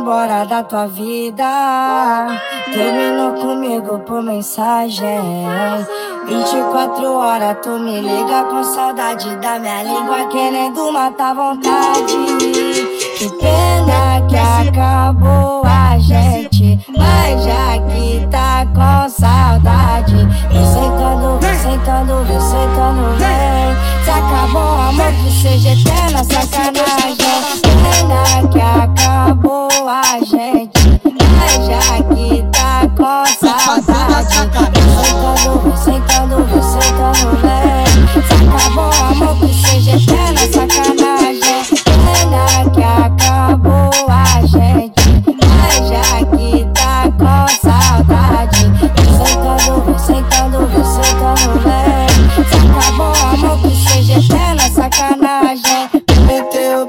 embora da tua vida. Terminou comigo por mensagem. 24 horas tu me liga com saudade da minha língua, querendo matar vontade. Que pena que acabou a gente, mas já que tá com saudade, vem sentando, vem sentando, vem sentando, vem. Se acabou o amor, que seja eterna sacanagem. Pena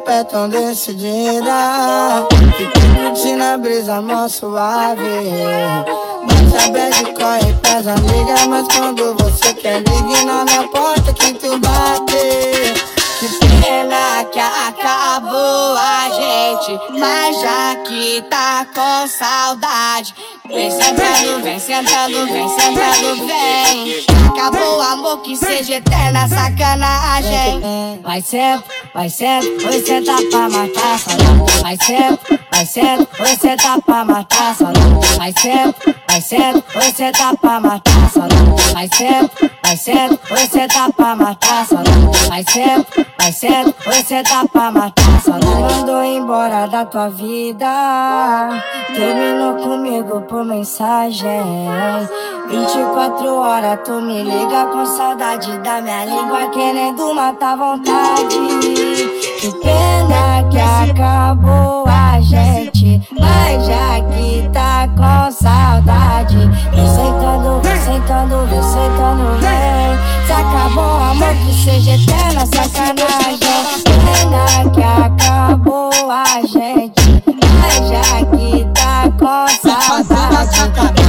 pé tão decidida. Fiquei curtindo a brisa mó suave. Bate a bad, corre pras amigas Mas quando você quer ligue na porta que tu bate. Que pena que acabou a gente. Mas já que tá com saudade Vem sentando, vem sentando, vem sentando, vem. Acabou o amor que seja eterna sacanagem Vai ser, vai ser, você tá pra matar saudade Vai ser, vai ser, você tá pra matar saudade Vai ser, vai ser, você tá pra matar saudade Vai ser, vai ser, você tá pra matar saudade Vai ser, vai ser, você tá pra matar saudade Mandou embora da tua vida Terminou comigo por mensagem. 24 horas tu me liga com saudade da minha língua Querendo matar vontade. Que pena que acabou seja eterna sacanagem. Pena que acabou a gente. Mas já que tá com saudade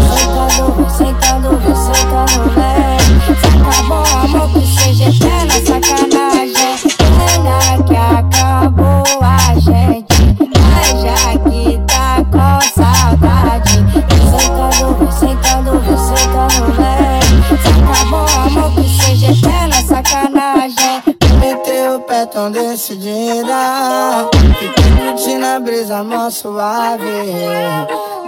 tão decidida. Fiquei curtindo a brisa mó suave.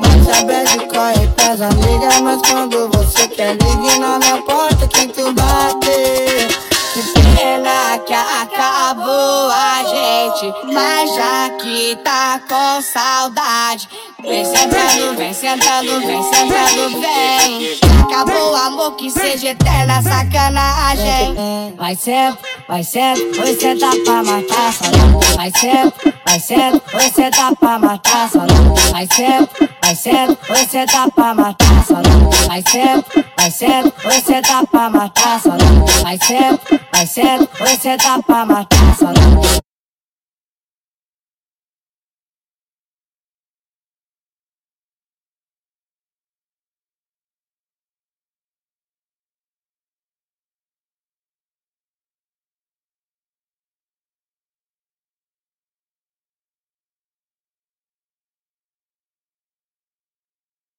Bate a bad, corre pras amigas Mas quando você quer ligue na porta que tu bate. Que pena que acabou a gente Mas já que tá com saudade Vem sentando, vem sentando, vem sentando, vem. Acabou o amor que seja eterna sacanagem. Vai ser, vai ser, você tá pra matar saudade Vai ser, vai ser, você tá pra matar saudade Vai ser, vai ser, você tá pra matar saudade Vai ser, vai ser, você tá pra matar saudade Vai ser, vai ser, você tá pra matar saudade